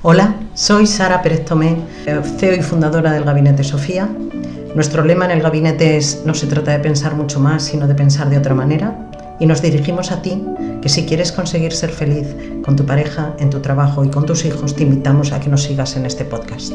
Hola, soy Sara Pérez Tomé, CEO y fundadora del Gabinete Sofía. Nuestro lema en el gabinete es no se trata de pensar mucho más, sino de pensar de otra manera. Y nos dirigimos a ti, que si quieres conseguir ser feliz con tu pareja, en tu trabajo y con tus hijos, te invitamos a que nos sigas en este podcast.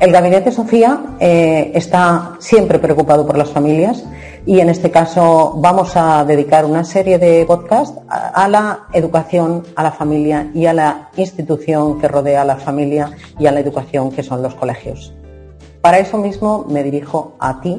El Gabinete Sofía eh, está siempre preocupado por las familias y en este caso vamos a dedicar una serie de podcasts a, la educación, a la familia y a la institución que rodea a la familia y a la educación que son los colegios. Para eso mismo me dirijo a ti,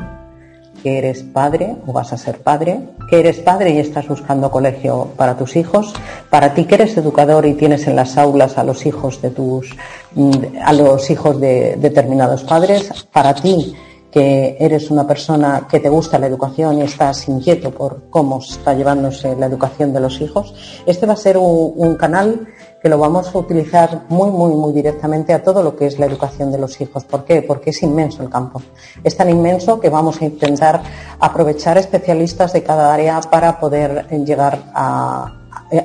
que eres padre o vas a ser padre, que eres padre y estás buscando colegio para tus hijos, para ti que eres educador y tienes en las aulas a los hijos de tus mm, a los hijos de determinados padres, para ti que eres una persona que te gusta la educación y estás inquieto por cómo está llevándose la educación de los hijos, este va a ser un, canal que lo vamos a utilizar muy, muy, muy directamente a todo lo que es la educación de los hijos. ¿Por qué? Porque es inmenso el campo. Es tan inmenso que vamos a intentar aprovechar especialistas de cada área para poder llegar a,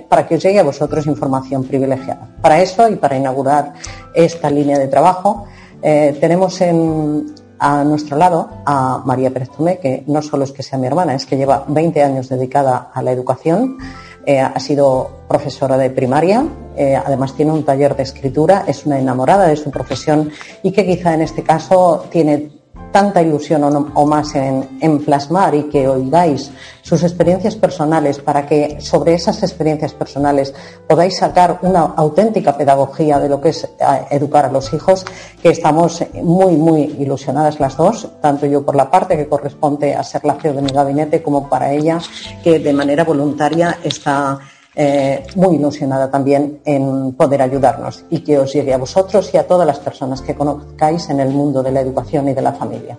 para que os llegue a vosotros información privilegiada. Para eso y para inaugurar esta línea de trabajo, eh, tenemos en, a nuestro lado a María Pérez Tomé, que no solo es que sea mi hermana, es que lleva 20 años dedicada a la educación, eh, ha sido profesora de primaria, eh, además tiene un taller de escritura, es una enamorada de su profesión y que quizá en este caso tiene tanta ilusión o, más en, plasmar y que oigáis sus experiencias personales para que sobre esas experiencias personales podáis sacar una auténtica pedagogía de lo que es eh, educar a los hijos, que estamos muy, muy ilusionadas las dos, tanto yo por la parte que corresponde a ser la CEO de mi gabinete como para ella que de manera voluntaria está eh, muy ilusionada también en poder ayudarnos y que os llegue a vosotros y a todas las personas que conozcáis en el mundo de la educación y de la familia.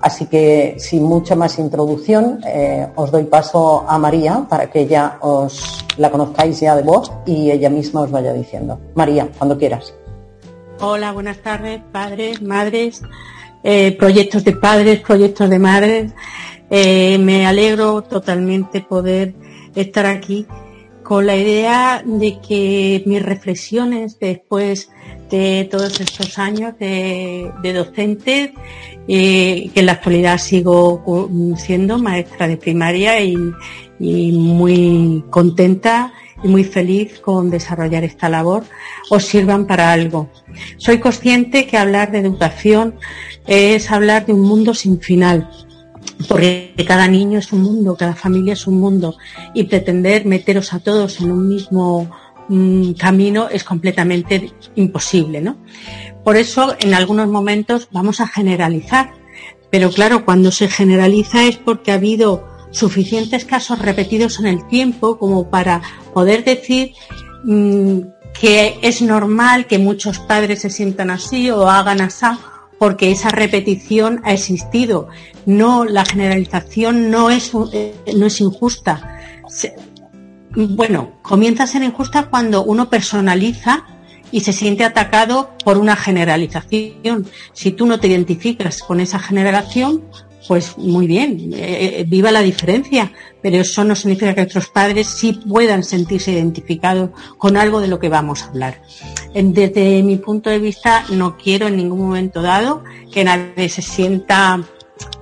Así que, sin mucha más introducción, eh, os doy paso a María para que ella os la conozcáis ya de voz y ella misma os vaya diciendo. María, cuando quieras. Hola, buenas tardes, padres, madres, eh, proyectos de padres, proyectos de madres. me alegro totalmente poder estar aquí con la idea de que mis reflexiones después de todos estos años de, docente, eh, que en la actualidad sigo siendo maestra de primaria y, muy contenta y muy feliz con desarrollar esta labor, os sirvan para algo. Soy consciente que hablar de educación es hablar de un mundo sin final, porque cada niño es un mundo, cada familia es un mundo y pretender meteros a todos en un mismo mm, camino es completamente imposible, ¿no? Por eso en algunos momentos vamos a generalizar, pero claro, cuando se generaliza es porque ha habido suficientes casos repetidos en el tiempo como para poder decir mm, que es normal que muchos padres se sientan así o hagan así porque esa repetición ha existido. No, la generalización no es, eh, no es injusta. bueno, comienza a ser injusta cuando uno personaliza y se siente atacado por una generalización. Si tú no te identificas con esa generación, pues muy bien, eh, eh, viva la diferencia, pero eso no significa que otros padres sí puedan sentirse identificados con algo de lo que vamos a hablar. Desde mi punto de vista, no quiero en ningún momento dado que nadie se sienta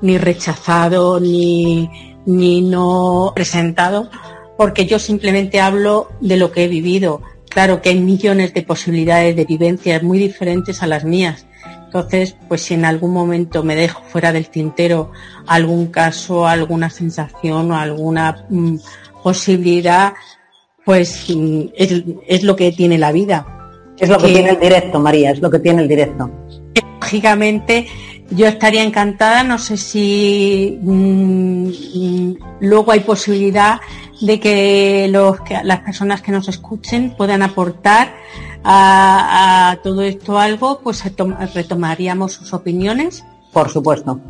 ni rechazado ni, ni no presentado, porque yo simplemente hablo de lo que he vivido. Claro que hay millones de posibilidades de vivencias muy diferentes a las mías entonces, pues si en algún momento me dejo fuera del tintero algún caso, alguna sensación o alguna mm, posibilidad, pues mm, es, lo que tiene la vida. Es lo que, tiene el directo, María, es lo que tiene el directo. Lógicamente, yo estaría encantada, no sé si mm, luego hay posibilidad de que, los, que las personas que nos escuchen puedan aportar a, todo esto algo, pues retomaríamos sus opiniones. Por supuesto.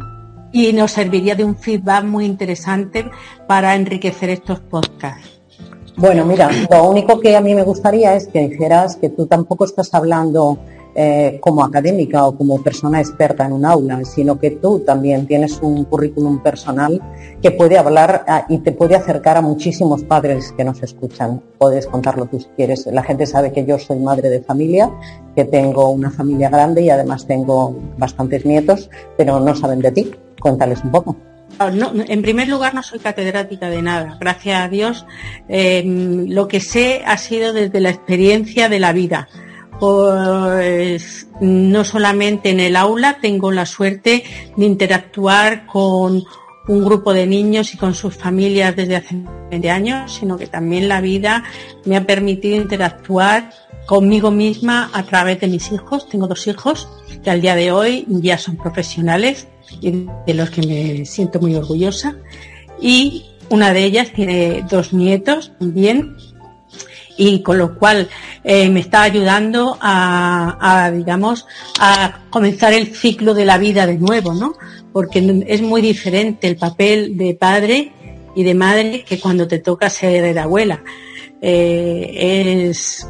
Y nos serviría de un feedback muy interesante para enriquecer estos podcasts. Bueno, mira, lo único que a mí me gustaría es que dijeras que tú tampoco estás hablando eh, como académica o como persona experta en un aula, sino que tú también tienes un currículum personal que puede hablar ah, y te puede acercar a muchísimos padres que nos escuchan. Puedes contarlo tú si quieres. La gente sabe que yo soy madre de familia, que tengo una familia grande y además tengo bastantes nietos, pero no saben de ti. Cuéntales un poco. Ah, en primer lugar, no soy catedrática de nada. Gracias a Dios, em, lo que sé ha sido desde la experiencia de la vida. No solamente en el aula tengo la suerte de interactuar con un grupo de niños y con sus familias desde hace 20 años, sino que también la vida me ha permitido interactuar conmigo misma a través de mis hijos. Tengo dos hijos que al día de hoy ya son profesionales y de los que me siento muy orgullosa. Y una de ellas tiene dos nietos también y con lo cual eh, me está ayudando a, digamos, a comenzar el ciclo de la vida de nuevo, ¿no? Porque es muy diferente el papel de padre y de madre que cuando te toca ser de abuela. Eh, es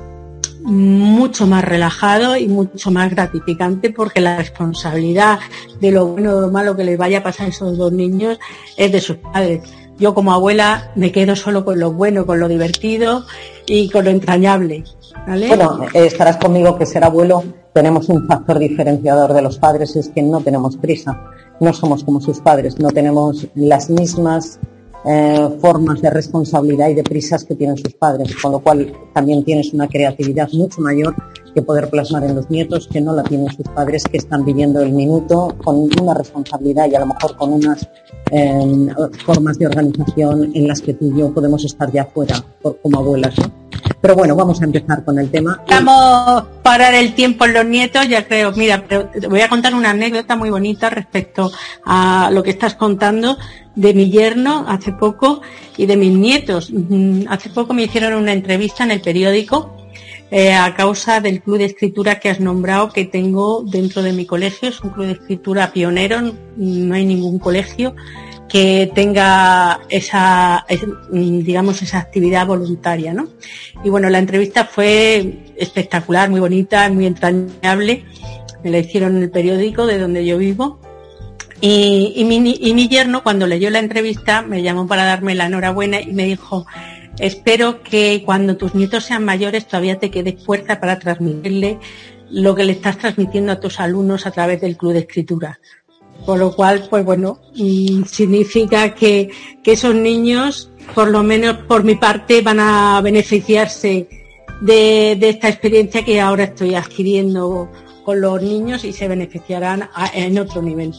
mucho más relajado y mucho más gratificante porque la responsabilidad de lo bueno o lo malo que les vaya a pasar a esos dos niños es de sus padres. Yo como abuela me quedo solo con lo bueno, con lo divertido y con lo entrañable. Bueno, estarás conmigo que ser abuelo tenemos un factor diferenciador de los padres, es que no tenemos prisa, no somos como sus padres, no tenemos las mismas eh, formas de responsabilidad y de prisas que tienen sus padres, con lo cual también tienes una creatividad mucho mayor que poder plasmar en los nietos que no la tienen sus padres que están viviendo el minuto con una responsabilidad y a lo mejor con unas em, formas de organización en las que tú y yo podemos estar ya fuera como abuelas. Pero bueno, vamos a empezar con el tema. Vamos a parar el tiempo en los nietos, ya creo. Mira, pero te voy a contar una anécdota muy bonita respecto a lo que estás contando de mi yerno hace poco y de mis nietos. Mm, hace poco me hicieron una entrevista en el periódico eh, a causa del club de escritura que has nombrado que tengo dentro de mi colegio. Es un club de escritura pionero, no hay ningún colegio que tenga esa, digamos, esa actividad voluntaria, ¿no? Y bueno, la entrevista fue espectacular, muy bonita, muy entrañable. Me la hicieron en el periódico de donde yo vivo. Y, mi, y mi yerno, cuando leyó la entrevista, me llamó para darme la enhorabuena y me dijo, espero que cuando tus nietos sean mayores todavía te quede fuerza para transmitirle lo que le estás transmitiendo a tus alumnos a través del club de escritura. Por lo cual, pues bueno, mm, significa que, esos niños, por lo menos por mi parte, van a beneficiarse de, esta experiencia que ahora estoy adquiriendo con los niños y se beneficiarán en otro nivel.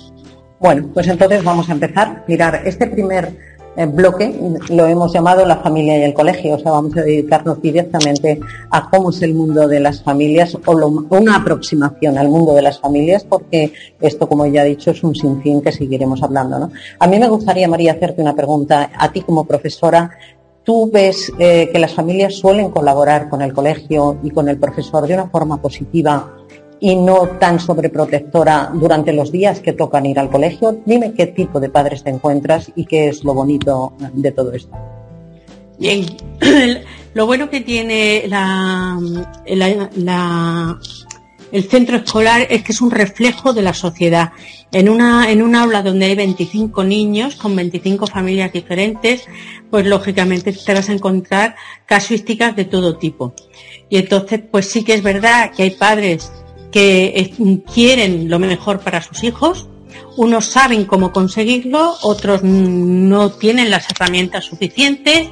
Bueno, pues entonces vamos a empezar. Mirar, este primer bloque lo hemos llamado la familia y el colegio, o sea, vamos a dedicarnos directamente a cómo es el mundo de las familias o una aproximación al mundo de las familias, porque esto, como ya he dicho, es un sinfín que seguiremos hablando. ¿no? A mí me gustaría, María, hacerte una pregunta. A ti como profesora, ¿tú ves eh, que las familias suelen colaborar con el colegio y con el profesor de una forma positiva y no tan sobreprotectora durante los días que tocan ir al colegio. Dime qué tipo de padres te encuentras y qué es lo bonito de todo esto. Bien, lo bueno que tiene la, el centro escolar es que es un reflejo de la sociedad. En una, en un aula donde hay 25 niños con 25 familias diferentes, pues lógicamente te vas a encontrar casuísticas de todo tipo. Y entonces, pues sí que es verdad que hay padres que quieren lo mejor para sus hijos, unos saben cómo conseguirlo, otros no tienen las herramientas suficientes,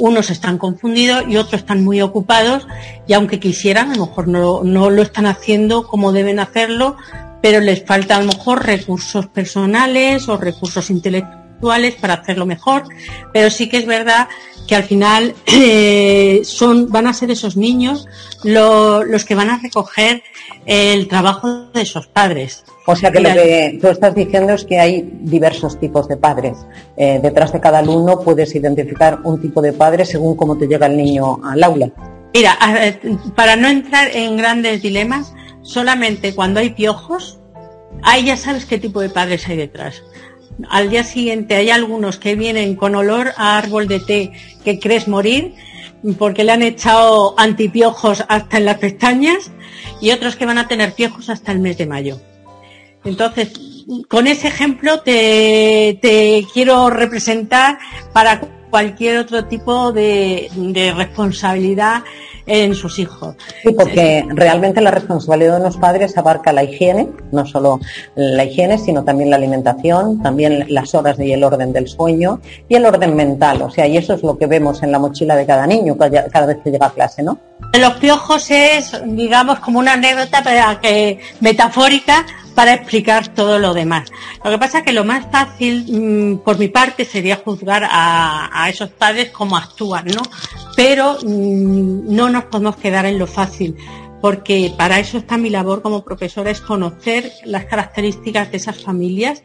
unos están confundidos y otros están muy ocupados y aunque quisieran, a lo mejor no, no lo están haciendo como deben hacerlo, pero les falta a lo mejor recursos personales o recursos intelectuales para hacerlo mejor, pero sí que es verdad que al final eh, son, van a ser esos niños los que van a recoger el trabajo de esos padres. O sea que lo que tú estás diciendo es que hay diversos tipos de padres. Eh, detrás de cada alumno puedes identificar un tipo de padre según cómo te llega el niño al aula. Mira, para no entrar en grandes dilemas, solamente cuando hay piojos, ahí ya sabes qué tipo de padres hay detrás. Al día siguiente hay algunos que vienen con olor a árbol de té que crees morir porque le han echado antipiojos hasta en las pestañas y otros que van a tener piojos hasta el mes de mayo. Entonces, con ese ejemplo te, quiero representar para cualquier otro tipo de, responsabilidad en sus hijos. Sí, porque realmente la responsabilidad de los padres abarca la higiene, no solo la higiene, sino también la alimentación, también las horas y el orden del sueño y el orden mental. O sea, y eso es lo que vemos en la mochila de cada niño cada vez que llega a clase, ¿no? Los piojos es, digamos, como una anécdota que, metafórica para explicar todo lo demás. Lo que pasa es que lo más fácil, mm, por mi parte, sería juzgar a, esos padres como actúan, ¿no? Pero mm, no nos podemos quedar en lo fácil porque para eso está mi labor como profesora, es conocer las características de esas familias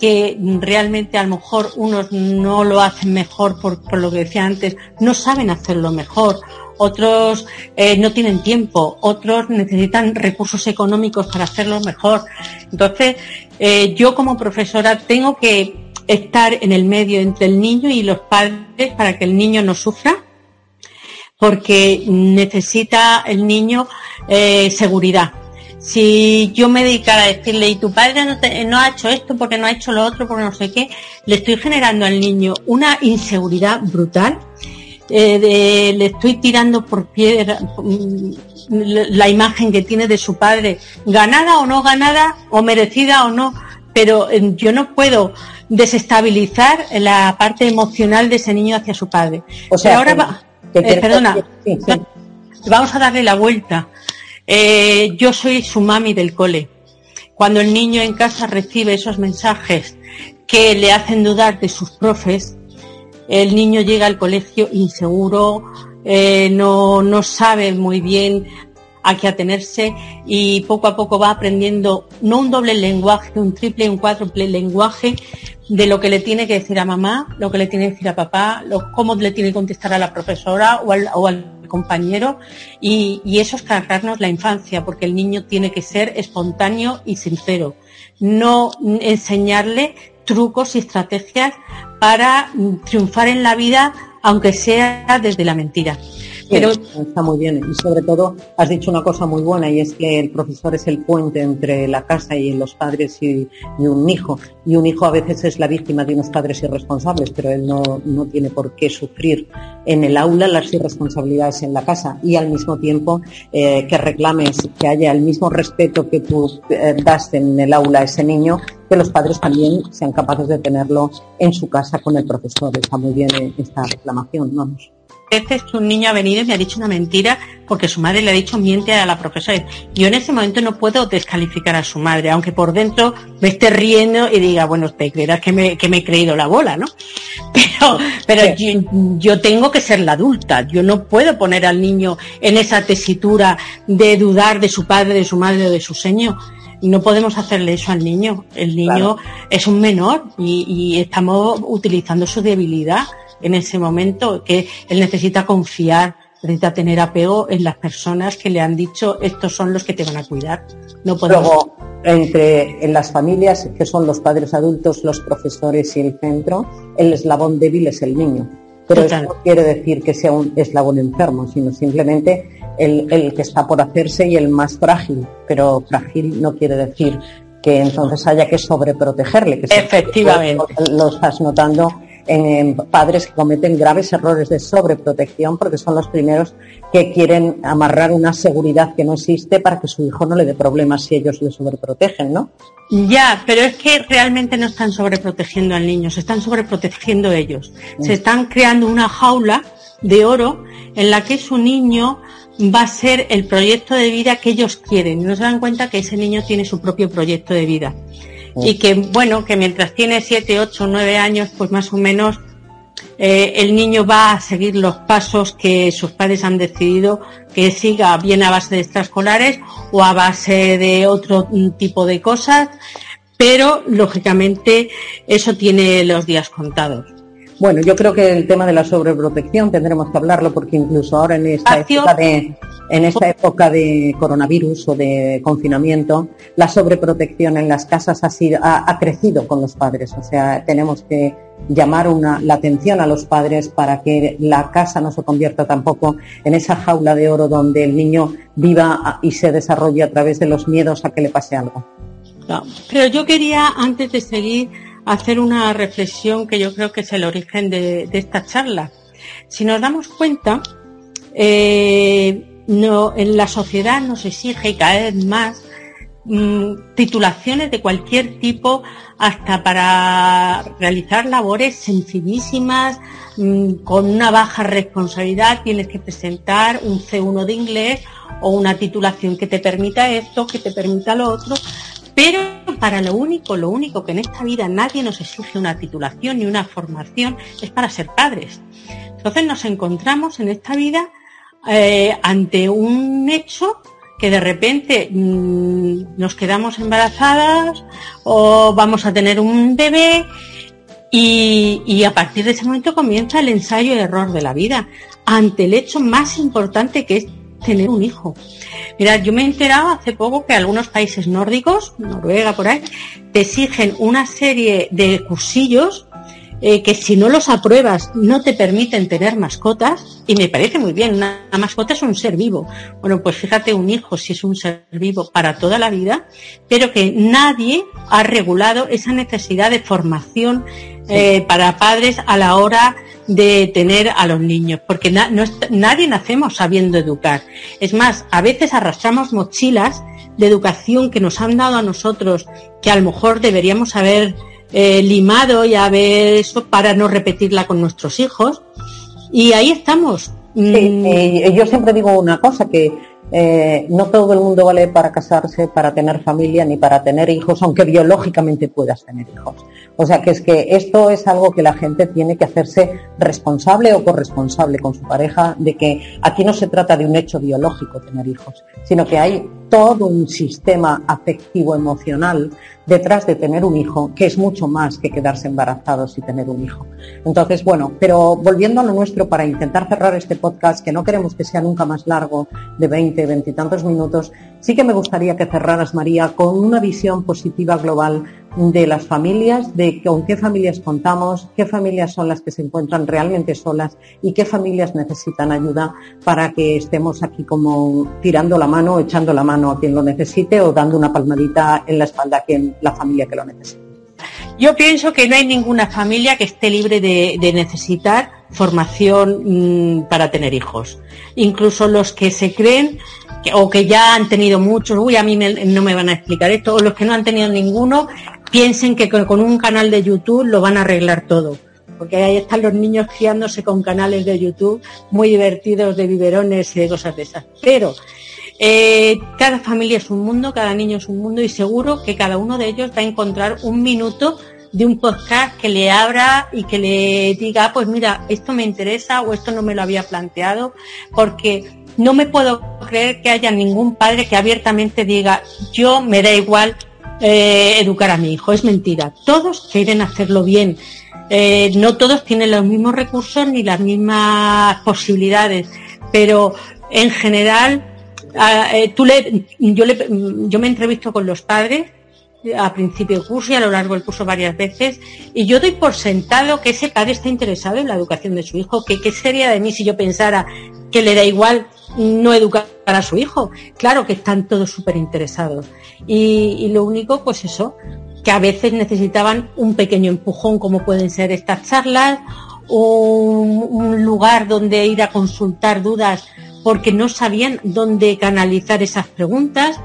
que realmente a lo mejor unos no lo hacen mejor por, por lo que decía antes, no saben hacerlo mejor otros eh, no tienen tiempo, otros necesitan recursos económicos para hacerlo mejor. Entonces, eh, yo como profesora tengo que estar en el medio entre el niño y los padres para que el niño no sufra, porque necesita el niño eh, seguridad. Si yo me dedicara a decirle, y tu padre no, no, ha hecho esto porque no ha hecho lo otro, porque no sé qué, le estoy generando al niño una inseguridad brutal eh, le estoy tirando por piedra mm, la imagen que tiene de su padre, ganada o no ganada, o merecida o no, pero eh, yo no puedo desestabilizar la parte emocional de ese niño hacia su padre. O sea, ahora eh, perdona, vamos a darle la vuelta. yo soy su mami del cole. Cuando el niño en casa recibe esos mensajes que le hacen dudar de sus profes, el niño llega al colegio inseguro, eh, no, no sabe muy bien a qué atenerse y poco a poco va aprendiendo no un doble lenguaje, un triple, un cuádruple lenguaje de lo que le tiene que decir a mamá, lo que le tiene que decir a papá, lo, cómo le tiene que contestar a la profesora o al, compañero y, y, eso es cargarnos la infancia porque el niño tiene que ser espontáneo y sincero, no enseñarle trucos y estrategias para triunfar en la vida, aunque sea desde la mentira. Pero está muy bien y sobre todo has dicho una cosa muy buena y es que el profesor es el puente entre la casa y los padres y, un hijo. Y un hijo a veces es la víctima de unos padres irresponsables, pero él no, no tiene por qué sufrir en el aula las irresponsabilidades en la casa y al mismo tiempo eh, que reclames que haya el mismo respeto que tú eh, das en el aula a ese niño, que los padres también sean capaces de tenerlo en su casa con el profesor. Está muy bien eh, esta reclamación, vamos veces un niño ha venido y me ha dicho una mentira porque su madre le ha dicho miente a la profesora. Yo en ese momento no puedo descalificar a su madre, aunque por dentro me esté riendo y diga, bueno, te creerás que me, que me he creído la bola, ¿no? Pero, pero yo, tengo que ser la adulta. Yo no puedo poner al niño en esa tesitura de dudar de su padre, de su madre o de su seño. No podemos hacerle eso al niño. El niño es un menor y, y estamos utilizando su debilidad en ese momento, que él necesita confiar, necesita tener apego en las personas que le han dicho estos son los que te van a cuidar. No podemos... Luego, entre en las familias, que son los padres adultos, los profesores y el centro, el eslabón débil es el niño. Pero eso no quiere decir que sea un eslabón enfermo, sino simplemente el, el que está por hacerse y el más frágil. Pero frágil no quiere decir que entonces haya que sobreprotegerle. Que Efectivamente. Lo estás notando en padres que cometen graves errores de sobreprotección porque son los primeros que quieren amarrar una seguridad que no existe para que su hijo no le dé problemas si ellos le sobreprotegen, ¿no? Ya, pero es que realmente no están sobreprotegiendo al niño, se están sobreprotegiendo ellos. Mm. Se están creando una jaula de oro en la que su niño va a ser el proyecto de vida que ellos quieren. No se dan cuenta que ese niño tiene su propio proyecto de vida y que bueno, que mientras tiene 7, 8, 9 años, pues más o menos eh, el niño va a seguir los pasos que sus padres han decidido que siga bien a base de extraescolares o a base de otro tipo de cosas, pero lógicamente eso tiene los días contados. Bueno, yo creo que el tema de la sobreprotección tendremos que hablarlo porque incluso ahora en esta época de en esta época de coronavirus o de confinamiento, la sobreprotección en las casas ha, sido, ha, crecido con los padres. O sea, tenemos que llamar una, la atención a los padres para que la casa no se convierta tampoco en esa jaula de oro donde el niño viva y se desarrolle a través de los miedos a que le pase algo. pero yo quería, antes de seguir, hacer una reflexión que yo creo que es el origen de, esta charla. Si nos damos cuenta, eh, no, en la sociedad nos exige cada vez más mm, titulaciones de cualquier tipo hasta para realizar labores sencillísimas, mm, con una baja responsabilidad, tienes que presentar un C1 de inglés o una titulación que te permita esto, que te permita lo otro, pero para lo único, lo único que en esta vida nadie nos exige una titulación ni una formación es para ser padres. Entonces nos encontramos en esta vida eh, ante un hecho que de repente mm, nos quedamos embarazadas o vamos a tener un bebé y, a partir de ese momento comienza el ensayo y error de la vida ante el hecho más importante que es tener un hijo. Mira, yo me he enterado hace poco que algunos países nórdicos, Noruega por ahí, te exigen una serie de cursillos eh, que si no los apruebas no te permiten tener mascotas, y me parece muy bien, una, mascota es un ser vivo. Bueno, pues fíjate, un hijo si es un ser vivo para toda la vida, pero que nadie ha regulado esa necesidad de formación eh, para padres a la hora de tener a los niños, porque nadie nacemos sabiendo educar. Es más, a veces arrastramos mochilas de educación que nos han dado a nosotros, que a lo mejor deberíamos haber eh, limado y a ver eso para no repetirla con nuestros hijos. Y ahí estamos. Mm. yo siempre digo una cosa, que eh, no todo el mundo vale para casarse, para tener familia, ni para tener hijos, aunque biológicamente puedas tener hijos. O sea que es que esto es algo que la gente tiene que hacerse responsable o corresponsable con su pareja, de que aquí no se trata de un hecho biológico tener hijos, sino que hay todo un sistema afectivo emocional detrás de tener un hijo, que es mucho más que quedarse embarazados y tener un hijo. Entonces, bueno, pero volviendo a lo nuestro para intentar cerrar este podcast, que no queremos que sea nunca más largo, de 20, 20 y tantos minutos, sí que me gustaría que cerraras, María, con una visión positiva global de las familias, de con qué familias contamos, qué familias son las que se encuentran realmente solas y qué familias necesitan ayuda para que estemos aquí como tirando la mano, echando la mano a quien lo necesite o dando una palmadita en la espalda a quien la familia que lo necesite. Yo pienso que no hay ninguna familia que esté libre de, necesitar formación mm, para tener hijos. Incluso los que se creen o que ya han tenido muchos, uy, a mí no me van a explicar esto, o los que no han tenido ninguno, piensen que con, un canal de YouTube lo van a arreglar todo. Porque ahí están los niños criándose con canales de YouTube muy divertidos de biberones y de cosas de esas. Pero eh, cada familia es un mundo, cada niño es un mundo y seguro que cada uno de ellos va a encontrar un minuto de un podcast que le abra y que le diga, ah, pues mira, esto me interesa o esto no me lo había planteado, porque no me puedo creer que haya ningún padre que abiertamente diga, yo me da igual eh, educar a mi hijo. Es mentira. Todos quieren hacerlo bien. Eh, no todos tienen los mismos recursos ni las mismas posibilidades, pero en general, eh, tú le, yo, le, yo me entrevisto con los padres a principio del curso y a lo largo del curso varias veces y yo doy por sentado que ese padre está interesado en la educación de su hijo, que qué sería de mí si yo pensara que le da igual no educar a su hijo. Claro que están todos súper interesados. Y, lo único, pues eso, que a veces necesitaban un pequeño empujón, como pueden ser estas charlas, un lugar donde ir a consultar dudas porque no sabían dónde canalizar esas preguntas.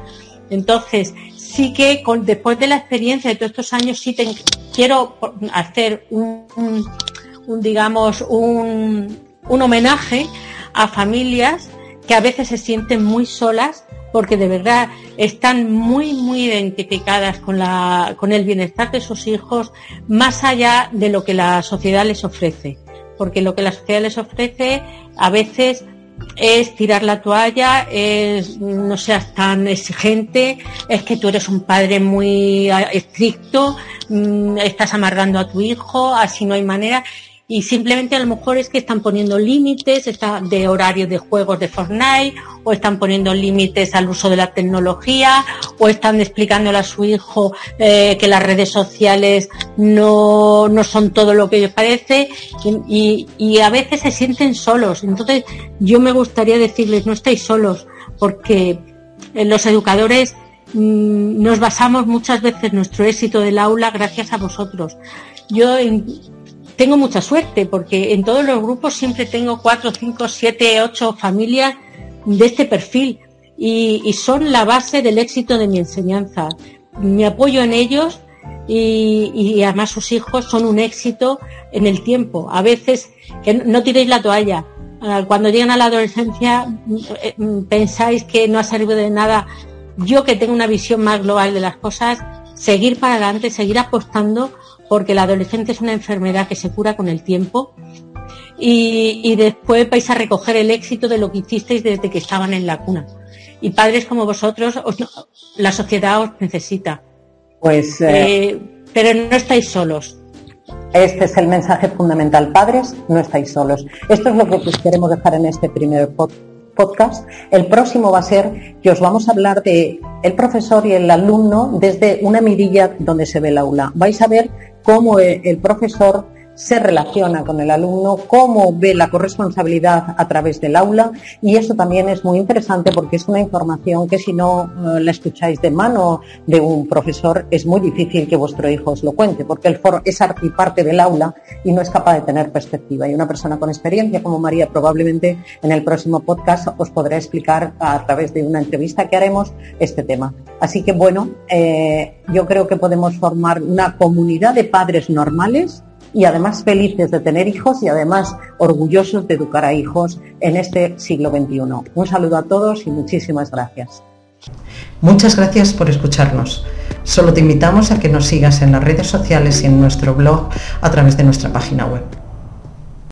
Entonces, sí que con, después de la experiencia de todos estos años, sí quiero hacer un, un digamos, un, un homenaje a familias que a veces se sienten muy solas porque de verdad están muy, muy identificadas con, la, con el bienestar de sus hijos más allá de lo que la sociedad les ofrece. Porque lo que la sociedad les ofrece a veces es tirar la toalla, es no seas tan exigente, es que tú eres un padre muy estricto, mm, estás amargando a tu hijo, así no hay manera. Y simplemente a lo mejor es que están poniendo límites de horario de juegos de Fortnite o están poniendo límites al uso de la tecnología o están explicándole a su hijo eh, que las redes sociales no, son todo lo que parece y, y a veces se sienten solos. Entonces yo me gustaría decirles, no estáis solos porque los educadores mm, nos basamos muchas veces nuestro éxito del aula gracias a vosotros. Yo tengo mucha suerte porque en todos los grupos siempre tengo cuatro, cinco, siete, ocho familias de este perfil y, son la base del éxito de mi enseñanza. Me apoyo en ellos y, además sus hijos son un éxito en el tiempo. A veces, que no tiréis la toalla. Ah, cuando llegan a la adolescencia eh, pensáis que no ha servido de nada. Yo que tengo una visión más global de las cosas, seguir para adelante, seguir apostando porque la adolescencia es una enfermedad que se cura con el tiempo y, después vais a recoger el éxito de lo que hicisteis desde que estaban en la cuna. Y padres como vosotros, la sociedad os necesita. Pues, eh, eh, pero no estáis solos. Este es el mensaje fundamental. Padres, no estáis solos. Esto es lo que os queremos dejar en este primer podcast podcast. El próximo va a ser que os vamos a hablar de el profesor y el alumno desde una mirilla donde se ve el aula. Vais a ver cómo el profesor se relaciona con el alumno, cómo ve la corresponsabilidad a través del aula y eso también es muy interesante porque es una información que si no eh, la escucháis de mano de un profesor es muy difícil que vuestro hijo os lo cuente porque el foro es parte del aula y no es capaz de tener perspectiva y una persona con experiencia como María probablemente en el próximo podcast os podrá explicar a través de una entrevista que haremos este tema. Así que bueno, eh, yo creo que podemos formar una comunidad de padres normales y además felices de tener hijos y además orgullosos de educar a hijos en este siglo XXI. Un saludo a todos y muchísimas gracias. Muchas gracias por escucharnos. Solo te invitamos a que nos sigas en las redes sociales y en nuestro blog a través de nuestra página web.